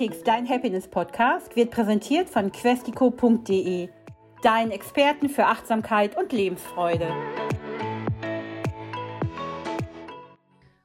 Glückskeks, dein Happiness-Podcast, wird präsentiert von questico.de, deinen Experten für Achtsamkeit und Lebensfreude.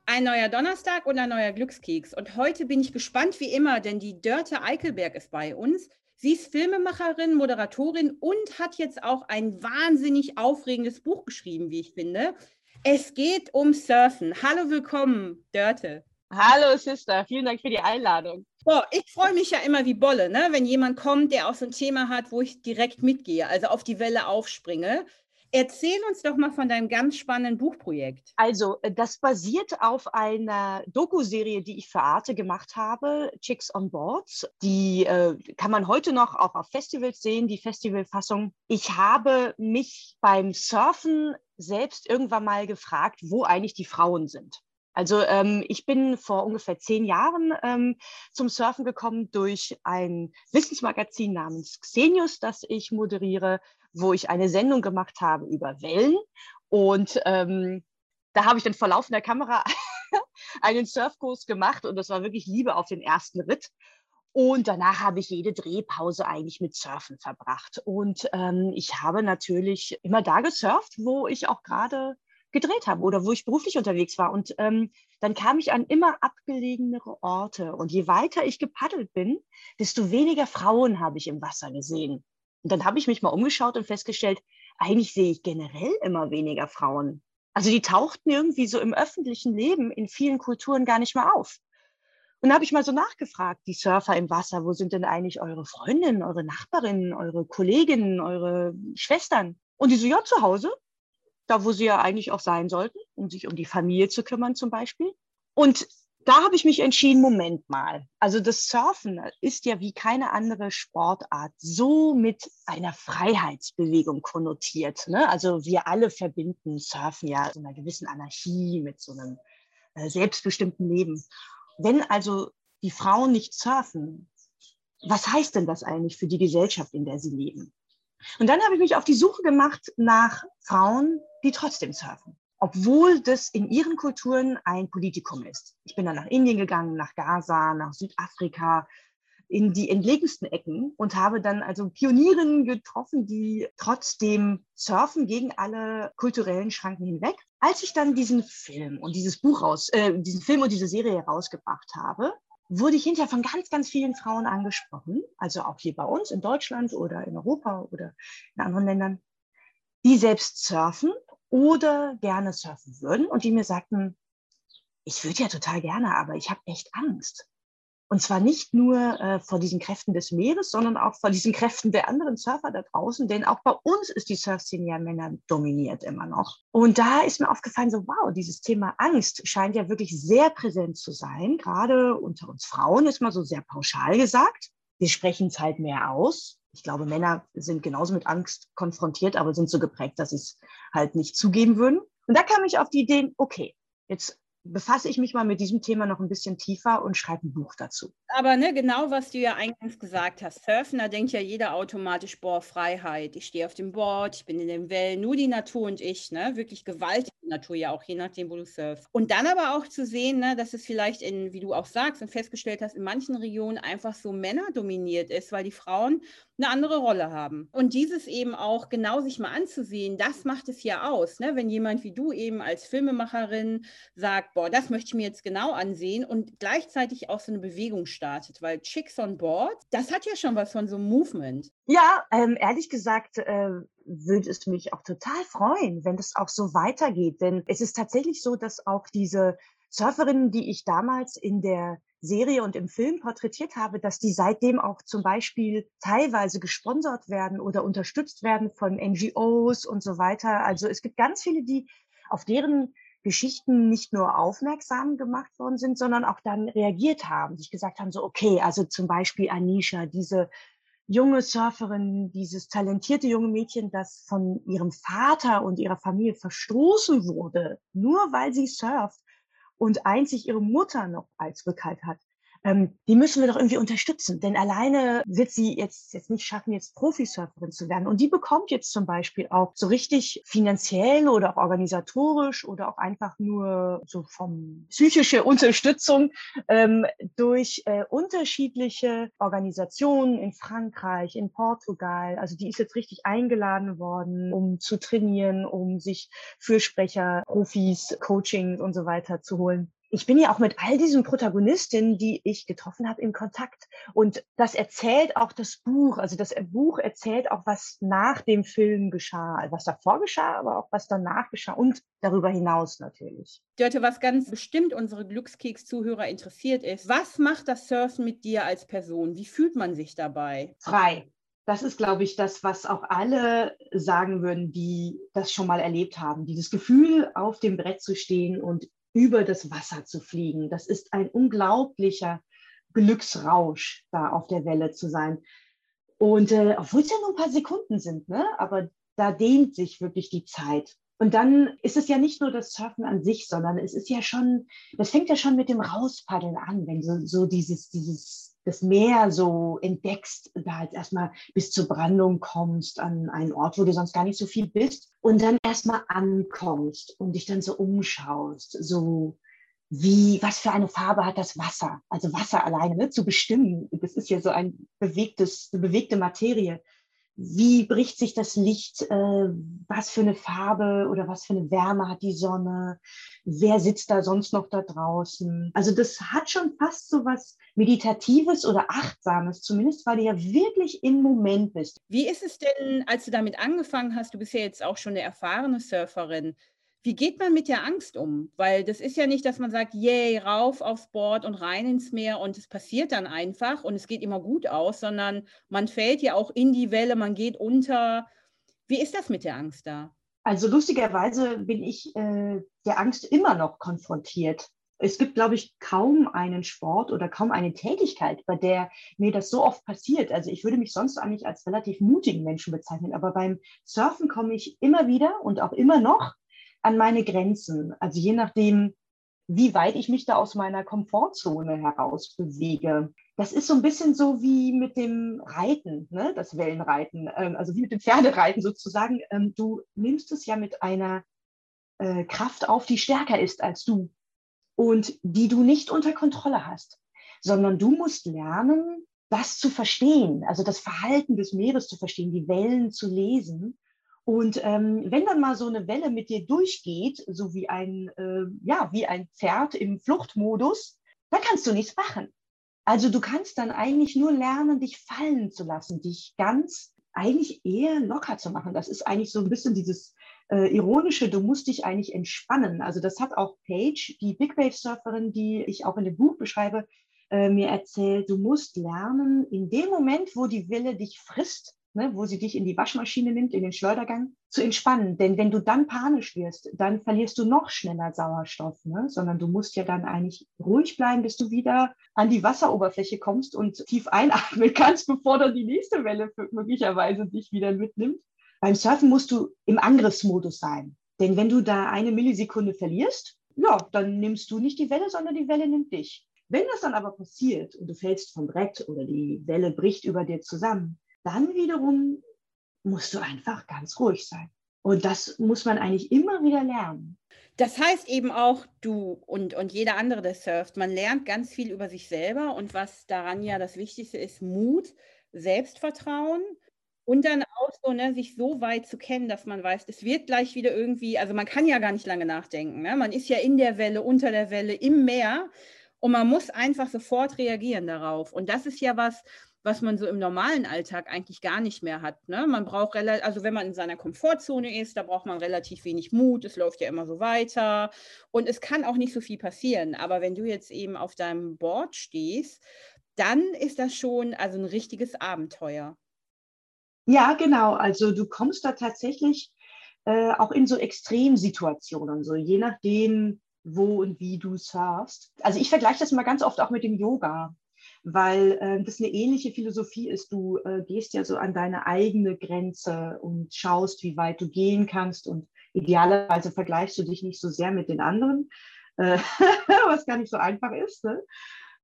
Ein neuer Donnerstag und ein neuer Glückskeks. Und heute bin ich gespannt wie immer, denn die Dörte Eichelberg ist bei uns. Sie ist Filmemacherin, Moderatorin und hat jetzt auch ein wahnsinnig aufregendes Buch geschrieben, wie ich finde. Es geht um Surfen. Hallo, willkommen, Dörte. Hallo Sister, vielen Dank für die Einladung. Boah, ich freue mich ja immer wie Bolle, ne? wenn jemand kommt, der auch so ein Thema hat, wo ich direkt mitgehe, also auf die Welle aufspringe. Erzähl uns doch mal von deinem ganz spannenden Buchprojekt. Also, äh, das basiert auf einer Doku-Serie, die ich für Arte gemacht habe, Chicks on Boards. Die äh, kann man heute noch auch auf Festivals sehen, die Festivalfassung. Ich habe mich beim Surfen selbst irgendwann mal gefragt, wo eigentlich die Frauen sind. Also ähm, ich bin vor ungefähr zehn Jahren ähm, zum Surfen gekommen durch ein Wissensmagazin namens Xenius, das ich moderiere, wo ich eine Sendung gemacht habe über Wellen. Und ähm, da habe ich dann vor laufender Kamera einen Surfkurs gemacht und das war wirklich Liebe auf den ersten Ritt. Und danach habe ich jede Drehpause eigentlich mit Surfen verbracht. Und ähm, ich habe natürlich immer da gesurft, wo ich auch gerade gedreht habe oder wo ich beruflich unterwegs war. Und ähm, dann kam ich an immer abgelegenere Orte. Und je weiter ich gepaddelt bin, desto weniger Frauen habe ich im Wasser gesehen. Und dann habe ich mich mal umgeschaut und festgestellt, eigentlich sehe ich generell immer weniger Frauen. Also die tauchten irgendwie so im öffentlichen Leben in vielen Kulturen gar nicht mehr auf. Und da habe ich mal so nachgefragt, die Surfer im Wasser, wo sind denn eigentlich eure Freundinnen, eure Nachbarinnen, eure Kolleginnen, eure Schwestern? Und die so, ja, zu Hause da wo sie ja eigentlich auch sein sollten, um sich um die Familie zu kümmern zum Beispiel. Und da habe ich mich entschieden, Moment mal. Also das Surfen ist ja wie keine andere Sportart so mit einer Freiheitsbewegung konnotiert. Ne? Also wir alle verbinden Surfen ja mit einer gewissen Anarchie, mit so einem äh, selbstbestimmten Leben. Wenn also die Frauen nicht surfen, was heißt denn das eigentlich für die Gesellschaft, in der sie leben? Und dann habe ich mich auf die Suche gemacht nach Frauen, die trotzdem surfen, obwohl das in ihren Kulturen ein Politikum ist. Ich bin dann nach Indien gegangen, nach Gaza, nach Südafrika, in die entlegensten Ecken und habe dann also Pionierinnen getroffen, die trotzdem surfen gegen alle kulturellen Schranken hinweg. Als ich dann diesen Film und dieses Buch raus, äh, diesen Film und diese Serie herausgebracht habe, wurde ich hinterher von ganz, ganz vielen Frauen angesprochen, also auch hier bei uns in Deutschland oder in Europa oder in anderen Ländern, die selbst surfen oder gerne surfen würden und die mir sagten, ich würde ja total gerne, aber ich habe echt Angst. Und zwar nicht nur äh, vor diesen Kräften des Meeres, sondern auch vor diesen Kräften der anderen Surfer da draußen. Denn auch bei uns ist die Surfszene ja Männer dominiert immer noch. Und da ist mir aufgefallen, so wow, dieses Thema Angst scheint ja wirklich sehr präsent zu sein. Gerade unter uns Frauen ist mal so sehr pauschal gesagt. Wir sprechen es halt mehr aus. Ich glaube, Männer sind genauso mit Angst konfrontiert, aber sind so geprägt, dass sie es halt nicht zugeben würden. Und da kam ich auf die Idee, okay, jetzt befasse ich mich mal mit diesem Thema noch ein bisschen tiefer und schreibe ein Buch dazu. Aber ne, genau, was du ja eingangs gesagt hast, Surfen, da denkt ja jeder automatisch, boah, Freiheit. Ich stehe auf dem Board, ich bin in den Wellen, nur die Natur und ich, ne? Wirklich gewaltige Natur ja auch, je nachdem, wo du surfst. Und dann aber auch zu sehen, ne, dass es vielleicht in, wie du auch sagst und festgestellt hast, in manchen Regionen einfach so Männer dominiert ist, weil die Frauen eine andere Rolle haben. Und dieses eben auch genau sich mal anzusehen, das macht es ja aus. Ne? Wenn jemand wie du eben als Filmemacherin sagt, boah, das möchte ich mir jetzt genau ansehen und gleichzeitig auch so eine Bewegung startet, weil Chicks on Board, das hat ja schon was von so einem Movement. Ja, ähm, ehrlich gesagt, äh, würde es mich auch total freuen, wenn das auch so weitergeht. Denn es ist tatsächlich so, dass auch diese Surferinnen, die ich damals in der Serie und im Film porträtiert habe, dass die seitdem auch zum Beispiel teilweise gesponsert werden oder unterstützt werden von NGOs und so weiter. Also es gibt ganz viele, die auf deren Geschichten nicht nur aufmerksam gemacht worden sind, sondern auch dann reagiert haben, sich gesagt haben, so, okay, also zum Beispiel Anisha, diese junge Surferin, dieses talentierte junge Mädchen, das von ihrem Vater und ihrer Familie verstoßen wurde, nur weil sie surft und einzig ihre Mutter noch als Rückhalt hat. Ähm, die müssen wir doch irgendwie unterstützen. Denn alleine wird sie jetzt, jetzt nicht schaffen, jetzt Profisurferin zu werden. Und die bekommt jetzt zum Beispiel auch so richtig finanziell oder auch organisatorisch oder auch einfach nur so vom psychische Unterstützung ähm, durch äh, unterschiedliche Organisationen in Frankreich, in Portugal. Also die ist jetzt richtig eingeladen worden, um zu trainieren, um sich Fürsprecher, Profis, Coaching und so weiter zu holen ich bin ja auch mit all diesen Protagonistinnen, die ich getroffen habe, in Kontakt. Und das erzählt auch das Buch. Also das Buch erzählt auch, was nach dem Film geschah. Was davor geschah, aber auch was danach geschah und darüber hinaus natürlich. Dörte, was ganz bestimmt unsere Glückskeks-Zuhörer interessiert ist, was macht das Surfen mit dir als Person? Wie fühlt man sich dabei? Frei. Das ist, glaube ich, das, was auch alle sagen würden, die das schon mal erlebt haben. Dieses Gefühl, auf dem Brett zu stehen und über das Wasser zu fliegen. Das ist ein unglaublicher Glücksrausch, da auf der Welle zu sein. Und äh, obwohl es ja nur ein paar Sekunden sind, ne? aber da dehnt sich wirklich die Zeit. Und dann ist es ja nicht nur das Surfen an sich, sondern es ist ja schon, das fängt ja schon mit dem Rauspaddeln an, wenn so, so dieses, dieses das Meer so entdeckst, da jetzt erstmal bis zur Brandung kommst an einen Ort, wo du sonst gar nicht so viel bist und dann erstmal ankommst und dich dann so umschaust, so wie, was für eine Farbe hat das Wasser? Also Wasser alleine ne, zu bestimmen, das ist ja so ein bewegtes, eine bewegte Materie wie bricht sich das Licht, äh, was für eine Farbe oder was für eine Wärme hat die Sonne, wer sitzt da sonst noch da draußen. Also das hat schon fast so was Meditatives oder Achtsames, zumindest weil du ja wirklich im Moment bist. Wie ist es denn, als du damit angefangen hast, du bist ja jetzt auch schon eine erfahrene Surferin, wie geht man mit der Angst um? Weil das ist ja nicht, dass man sagt, yay, rauf aufs Board und rein ins Meer und es passiert dann einfach und es geht immer gut aus, sondern man fällt ja auch in die Welle, man geht unter. Wie ist das mit der Angst da? Also lustigerweise bin ich äh, der Angst immer noch konfrontiert. Es gibt, glaube ich, kaum einen Sport oder kaum eine Tätigkeit, bei der mir das so oft passiert. Also ich würde mich sonst eigentlich als relativ mutigen Menschen bezeichnen, aber beim Surfen komme ich immer wieder und auch immer noch an meine Grenzen. Also je nachdem, wie weit ich mich da aus meiner Komfortzone heraus bewege. Das ist so ein bisschen so wie mit dem Reiten, ne? das Wellenreiten, ähm, also wie mit dem Pferdereiten sozusagen. Ähm, du nimmst es ja mit einer äh, Kraft auf, die stärker ist als du und die du nicht unter Kontrolle hast, sondern du musst lernen, das zu verstehen, also das Verhalten des Meeres zu verstehen, die Wellen zu lesen und ähm, wenn dann mal so eine Welle mit dir durchgeht, so wie ein, äh, ja, wie ein Pferd im Fluchtmodus, dann kannst du nichts machen. Also du kannst dann eigentlich nur lernen, dich fallen zu lassen, dich ganz eigentlich eher locker zu machen. Das ist eigentlich so ein bisschen dieses äh, ironische, du musst dich eigentlich entspannen. Also das hat auch Paige, die Big Wave Surferin, die ich auch in dem Buch beschreibe, äh, mir erzählt, du musst lernen, in dem Moment, wo die Welle dich frisst, ne, wo sie dich in die Waschmaschine nimmt, in den Schleudergang, zu entspannen. Denn wenn du dann panisch wirst, dann verlierst du noch schneller Sauerstoff, ne? sondern du musst ja dann eigentlich ruhig bleiben, bis du wieder an die Wasseroberfläche kommst und tief einatmen kannst, bevor dann die nächste Welle möglicherweise dich wieder mitnimmt. Beim Surfen musst du im Angriffsmodus sein. Denn wenn du da eine Millisekunde verlierst, ja, dann nimmst du nicht die Welle, sondern die Welle nimmt dich. Wenn das dann aber passiert und du fällst vom Brett oder die Welle bricht über dir zusammen, dann wiederum musst du einfach ganz ruhig sein. Und das muss man eigentlich immer wieder lernen. Das heißt eben auch, du und, und jeder andere, der surft, man lernt ganz viel über sich selber und was daran ja das Wichtigste ist, Mut, Selbstvertrauen und dann auch so, ne, sich so weit zu kennen, dass man weiß, es wird gleich wieder irgendwie, also man kann ja gar nicht lange nachdenken. Ne? Man ist ja in der Welle, unter der Welle, im Meer und man muss einfach sofort reagieren darauf. Und das ist ja was, was man so im normalen Alltag eigentlich gar nicht mehr hat. Ne? Man braucht also wenn man in seiner Komfortzone ist, da braucht man relativ wenig Mut, es läuft ja immer so weiter und es kann auch nicht so viel passieren. Aber wenn du jetzt eben auf deinem Board stehst, dann ist das schon also ein richtiges Abenteuer. Ja, genau. Also du kommst da tatsächlich äh, auch in so Extremsituationen, so je nachdem, wo und wie du surfst. Also ich vergleiche das mal ganz oft auch mit dem Yoga weil äh, das eine ähnliche Philosophie ist. Du äh, gehst ja so an deine eigene Grenze und schaust, wie weit du gehen kannst und idealerweise vergleichst du dich nicht so sehr mit den anderen, äh, was gar nicht so einfach ist. Ne?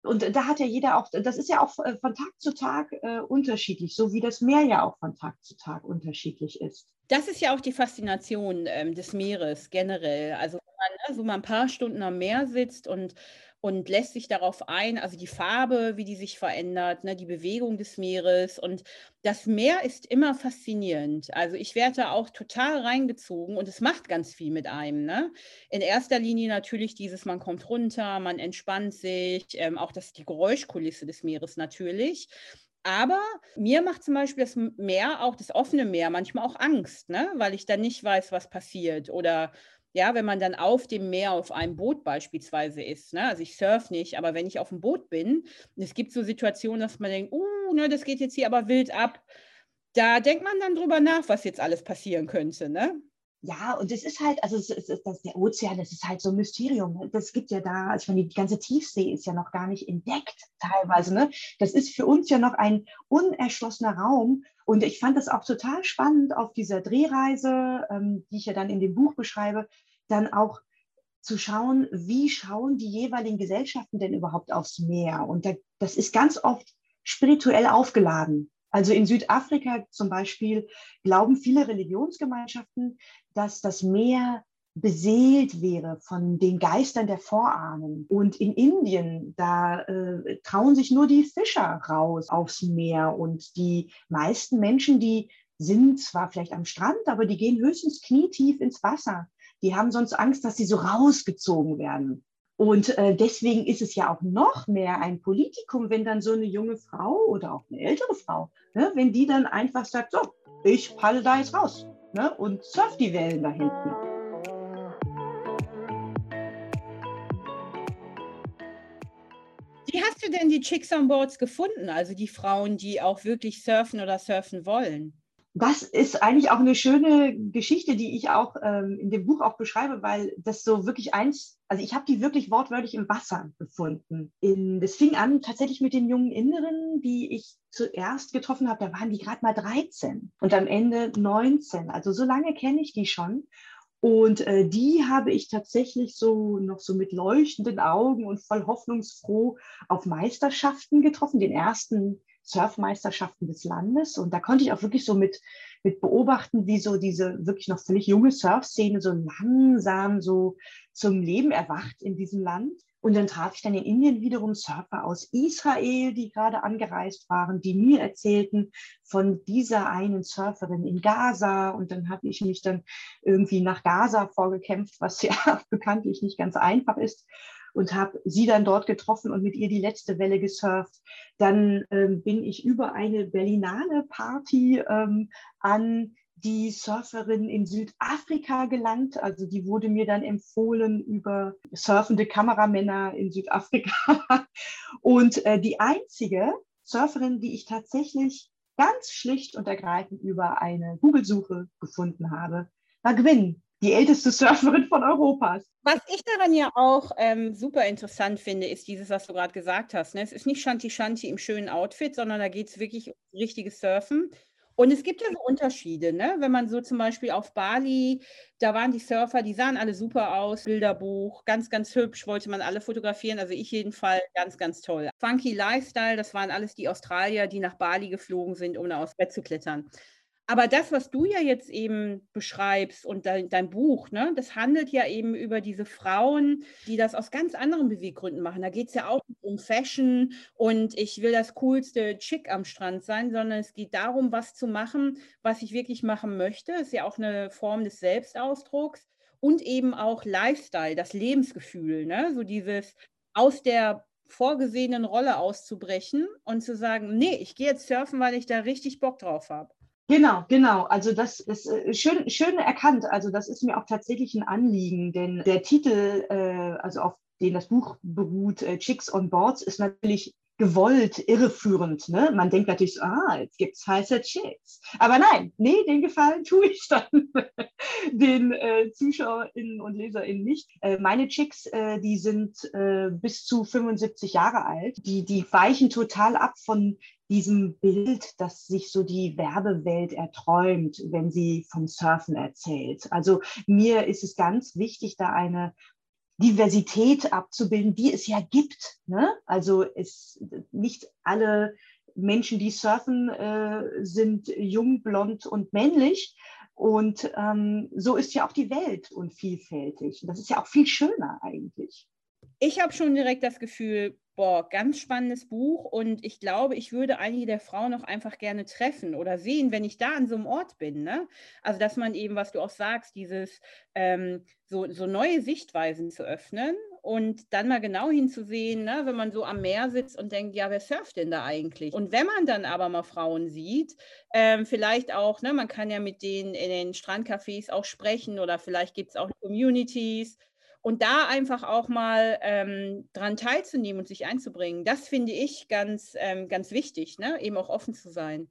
Und da hat ja jeder auch, das ist ja auch äh, von Tag zu Tag äh, unterschiedlich, so wie das Meer ja auch von Tag zu Tag unterschiedlich ist. Das ist ja auch die Faszination ähm, des Meeres generell. Also wenn man ne, so mal ein paar Stunden am Meer sitzt und und lässt sich darauf ein, also die Farbe, wie die sich verändert, ne, die Bewegung des Meeres. Und das Meer ist immer faszinierend. Also ich werde da auch total reingezogen und es macht ganz viel mit einem. Ne? In erster Linie natürlich dieses, man kommt runter, man entspannt sich, ähm, auch das, die Geräuschkulisse des Meeres natürlich. Aber mir macht zum Beispiel das Meer, auch das offene Meer, manchmal auch Angst, ne? weil ich dann nicht weiß, was passiert. Oder ja, wenn man dann auf dem Meer auf einem Boot beispielsweise ist. Ne? Also ich surf nicht, aber wenn ich auf dem Boot bin, und es gibt so Situationen, dass man denkt, uh, ne, das geht jetzt hier aber wild ab. Da denkt man dann drüber nach, was jetzt alles passieren könnte. Ne? Ja, und es ist halt, also es ist, das, der Ozean, das ist halt so ein Mysterium. Das gibt ja da, also ich meine, die ganze Tiefsee ist ja noch gar nicht entdeckt teilweise. Ne? Das ist für uns ja noch ein unerschlossener Raum. Und ich fand das auch total spannend auf dieser Drehreise, ähm, die ich ja dann in dem Buch beschreibe, dann auch zu schauen, wie schauen die jeweiligen Gesellschaften denn überhaupt aufs Meer? Und da, das ist ganz oft spirituell aufgeladen. Also in Südafrika zum Beispiel glauben viele Religionsgemeinschaften, dass das Meer beseelt wäre von den Geistern der Vorahnen. Und in Indien, da äh, trauen sich nur die Fischer raus aufs Meer. Und die meisten Menschen, die sind zwar vielleicht am Strand, aber die gehen höchstens knietief ins Wasser. Die haben sonst Angst, dass sie so rausgezogen werden. Und äh, deswegen ist es ja auch noch mehr ein Politikum, wenn dann so eine junge Frau oder auch eine ältere Frau, ne, wenn die dann einfach sagt, so, ich palle da jetzt raus ne, und surf die Wellen da hinten. Wie hast du denn die Chicks on Boards gefunden, also die Frauen, die auch wirklich surfen oder surfen wollen? das ist eigentlich auch eine schöne Geschichte, die ich auch ähm, in dem Buch auch beschreibe, weil das so wirklich eins, also ich habe die wirklich wortwörtlich im Wasser gefunden. In, das fing an tatsächlich mit den jungen Inneren, die ich zuerst getroffen habe, da waren die gerade mal 13 und am Ende 19. Also so lange kenne ich die schon. Und äh, die habe ich tatsächlich so noch so mit leuchtenden Augen und voll hoffnungsfroh auf Meisterschaften getroffen. Den ersten Surfmeisterschaften des Landes. Und da konnte ich auch wirklich so mit, mit beobachten, wie so diese wirklich noch völlig junge Surfszene so langsam so zum Leben erwacht in diesem Land. Und dann traf ich dann in Indien wiederum Surfer aus Israel, die gerade angereist waren, die mir erzählten von dieser einen Surferin in Gaza. Und dann habe ich mich dann irgendwie nach Gaza vorgekämpft, was ja bekanntlich nicht ganz einfach ist und habe sie dann dort getroffen und mit ihr die letzte Welle gesurft. Dann ähm, bin ich über eine Berlinale Party ähm, an die Surferin in Südafrika gelangt. Also die wurde mir dann empfohlen über surfende Kameramänner in Südafrika. Und äh, die einzige Surferin, die ich tatsächlich ganz schlicht und ergreifend über eine Google-Suche gefunden habe, war Gwyn die älteste Surferin von Europas. Was ich daran ja auch ähm, super interessant finde, ist dieses, was du gerade gesagt hast. Ne? Es ist nicht Shanti Shanti im schönen Outfit, sondern da geht es wirklich um richtiges Surfen. Und es gibt ja so Unterschiede, ne? wenn man so zum Beispiel auf Bali, da waren die Surfer, die sahen alle super aus, Bilderbuch, ganz, ganz hübsch, wollte man alle fotografieren, also ich jedenfalls ganz, ganz toll. Funky Lifestyle, das waren alles die Australier, die nach Bali geflogen sind, um da aufs Bett zu klettern. Aber das, was du ja jetzt eben beschreibst und dein, dein Buch, ne, das handelt ja eben über diese Frauen, die das aus ganz anderen Beweggründen machen. Da geht es ja auch um Fashion und ich will das coolste Chick am Strand sein, sondern es geht darum, was zu machen, was ich wirklich machen möchte. Ist ja auch eine Form des Selbstausdrucks und eben auch Lifestyle, das Lebensgefühl, ne? so dieses aus der vorgesehenen Rolle auszubrechen und zu sagen, nee, ich gehe jetzt surfen, weil ich da richtig Bock drauf habe. Genau, genau. Also das ist äh, schön, schön erkannt. Also das ist mir auch tatsächlich ein Anliegen, denn der Titel, äh, also auf den das Buch beruht, äh, Chicks on Boards, ist natürlich gewollt irreführend. Ne? Man denkt natürlich, so, ah, jetzt gibt es heiße Chicks. Aber nein, nee, den Gefallen tue ich dann den äh, ZuschauerInnen und LeserInnen nicht. Äh, meine Chicks, äh, die sind bis zu 75 Jahre alt. Die, die weichen total ab von diesem Bild, das sich so die Werbewelt erträumt, wenn sie vom Surfen erzählt. Also mir ist es ganz wichtig, da eine Diversität abzubilden, die es ja gibt. Ne? Also es nicht alle Menschen, die surfen, äh, sind jung, blond und männlich. Und ähm, so ist ja auch die Welt und vielfältig. Und das ist ja auch viel schöner eigentlich. Ich habe schon direkt das Gefühl, boah, ganz spannendes Buch und ich glaube, ich würde einige der Frauen auch einfach gerne treffen oder sehen, wenn ich da an so einem Ort bin. Ne? Also, dass man eben, was du auch sagst, dieses ähm, so, so neue Sichtweisen zu öffnen und dann mal genau hinzusehen, ne, wenn man so am Meer sitzt und denkt, ja, wer surft denn da eigentlich? Und wenn man dann aber mal Frauen sieht, ähm, vielleicht auch, ne, man kann ja mit denen in den Strandcafés auch sprechen oder vielleicht gibt es auch Communities und da einfach auch mal ähm, dran teilzunehmen und sich einzubringen, das finde ich ganz, ähm, ganz wichtig, ne? eben auch offen zu sein.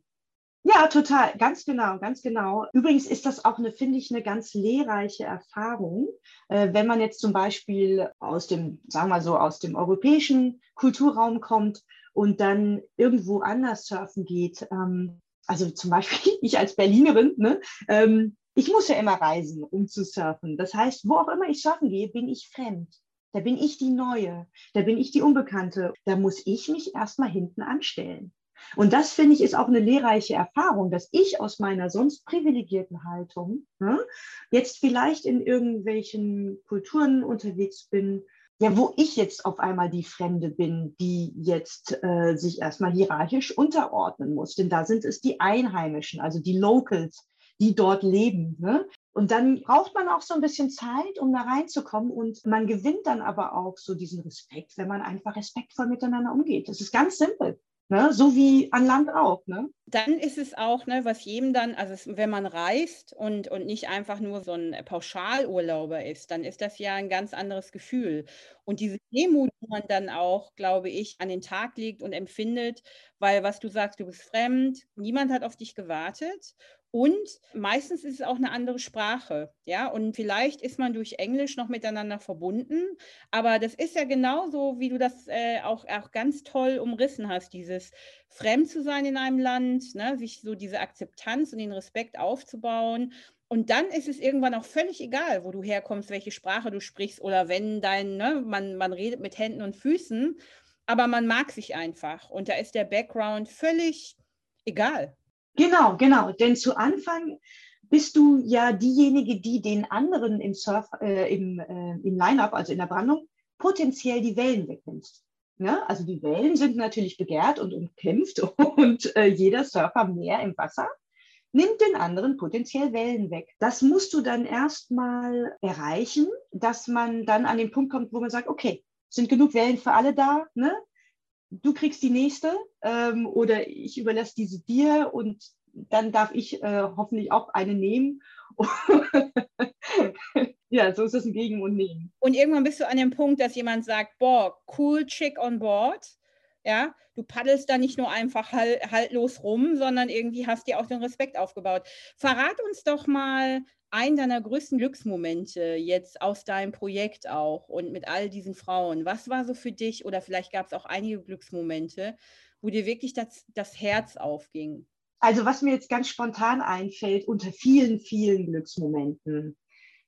Ja, total, ganz genau, ganz genau. Übrigens ist das auch eine, finde ich, eine ganz lehrreiche Erfahrung, äh, wenn man jetzt zum Beispiel aus dem, sagen wir so, aus dem europäischen Kulturraum kommt und dann irgendwo anders surfen geht. Ähm, also zum Beispiel ich als Berlinerin, ne, ähm, ich muss ja immer reisen, um zu surfen. Das heißt, wo auch immer ich surfen gehe, bin ich fremd. Da bin ich die Neue, da bin ich die Unbekannte. Da muss ich mich erstmal hinten anstellen. Und das finde ich ist auch eine lehrreiche Erfahrung, dass ich aus meiner sonst privilegierten Haltung ne, jetzt vielleicht in irgendwelchen Kulturen unterwegs bin, ja, wo ich jetzt auf einmal die Fremde bin, die jetzt äh, sich erstmal hierarchisch unterordnen muss. Denn da sind es die Einheimischen, also die Locals, die dort leben. Ne? Und dann braucht man auch so ein bisschen Zeit, um da reinzukommen. Und man gewinnt dann aber auch so diesen Respekt, wenn man einfach respektvoll miteinander umgeht. Das ist ganz simpel. Ne? So wie an Land auch. Ne? Dann ist es auch, ne, was jedem dann, also wenn man reist und, und nicht einfach nur so ein Pauschalurlauber ist, dann ist das ja ein ganz anderes Gefühl. Und diese Demut, die man dann auch, glaube ich, an den Tag legt und empfindet, weil was du sagst, du bist fremd, niemand hat auf dich gewartet und meistens ist es auch eine andere Sprache, ja. Und vielleicht ist man durch Englisch noch miteinander verbunden. Aber das ist ja genauso, wie du das äh, auch, auch ganz toll umrissen hast, dieses fremd zu sein in einem Land, ne? sich so diese Akzeptanz und den Respekt aufzubauen. Und dann ist es irgendwann auch völlig egal, wo du herkommst, welche Sprache du sprichst oder wenn dein, ne, man, man redet mit Händen und Füßen, aber man mag sich einfach. Und da ist der Background völlig egal. Genau, genau. Denn zu Anfang bist du ja diejenige, die den anderen im Surf, äh, im, äh, im Line-Up, also in der Brandung, potenziell die Wellen wegnimmt. Ne? Also die Wellen sind natürlich begehrt und umkämpft und äh, jeder Surfer mehr im Wasser nimmt den anderen potenziell Wellen weg. Das musst du dann erstmal erreichen, dass man dann an den Punkt kommt, wo man sagt, okay, sind genug Wellen für alle da, ne? Du kriegst die nächste ähm, oder ich überlasse diese dir und dann darf ich äh, hoffentlich auch eine nehmen. ja, so ist es ein Gegen und Nehmen. Und irgendwann bist du an dem Punkt, dass jemand sagt, boah, cool chick on board. Ja, du paddelst da nicht nur einfach halt, haltlos rum, sondern irgendwie hast dir auch den Respekt aufgebaut. Verrat uns doch mal einen deiner größten Glücksmomente jetzt aus deinem Projekt auch und mit all diesen Frauen? Was war so für dich oder vielleicht gab es auch einige Glücksmomente, wo dir wirklich das, das Herz aufging? Also was mir jetzt ganz spontan einfällt, unter vielen, vielen Glücksmomenten,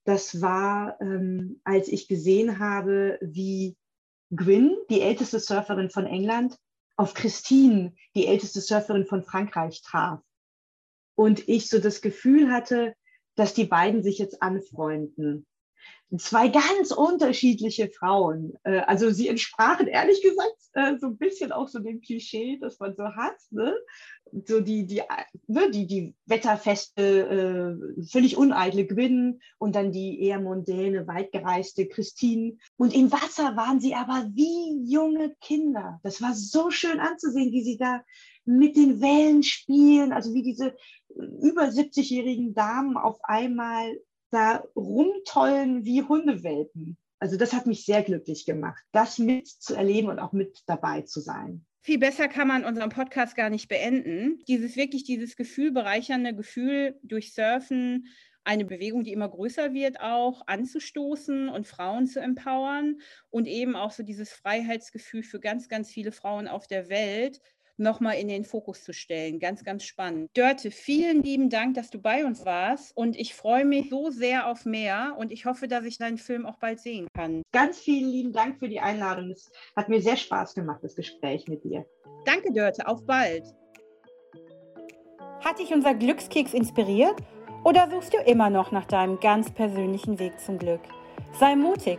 das war, ähm, als ich gesehen habe, wie Gwyn, die älteste Surferin von England, auf Christine, die älteste Surferin von Frankreich, traf. Und ich so das Gefühl hatte, dass die beiden sich jetzt anfreunden. Zwei ganz unterschiedliche Frauen. Äh, also sie entsprachen ehrlich gesagt äh, so ein bisschen auch so dem Klischee, das man so hat. Ne? So die, die, ne, die, die wetterfeste, äh, völlig uneitle Gwyn und dann die eher mondäne, weitgereiste Christine. Und im Wasser waren sie aber wie junge Kinder. Das war so schön anzusehen, wie sie da mit den Wellen spielen, also wie diese über 70-jährigen Damen auf einmal da rumtollen wie Hundewelpen. Also das hat mich sehr glücklich gemacht, das mitzuerleben und auch mit dabei zu sein. Viel besser kann man unseren Podcast gar nicht beenden. Dieses wirklich, dieses Gefühl, bereichernde Gefühl durch Surfen, eine Bewegung, die immer größer wird, auch anzustoßen und Frauen zu empowern und eben auch so dieses Freiheitsgefühl für ganz, ganz viele Frauen auf der Welt nochmal in den Fokus zu stellen. Ganz, ganz spannend. Dörte, vielen lieben Dank, dass du bei uns warst und ich freue mich so sehr auf mehr und ich hoffe, dass ich deinen Film auch bald sehen kann. Ganz vielen lieben Dank für die Einladung. Es hat mir sehr Spaß gemacht, das Gespräch mit dir. Danke, Dörte. Auf bald. Hat dich unser Glückskeks inspiriert oder suchst du immer noch nach deinem ganz persönlichen Weg zum Glück? Sei mutig.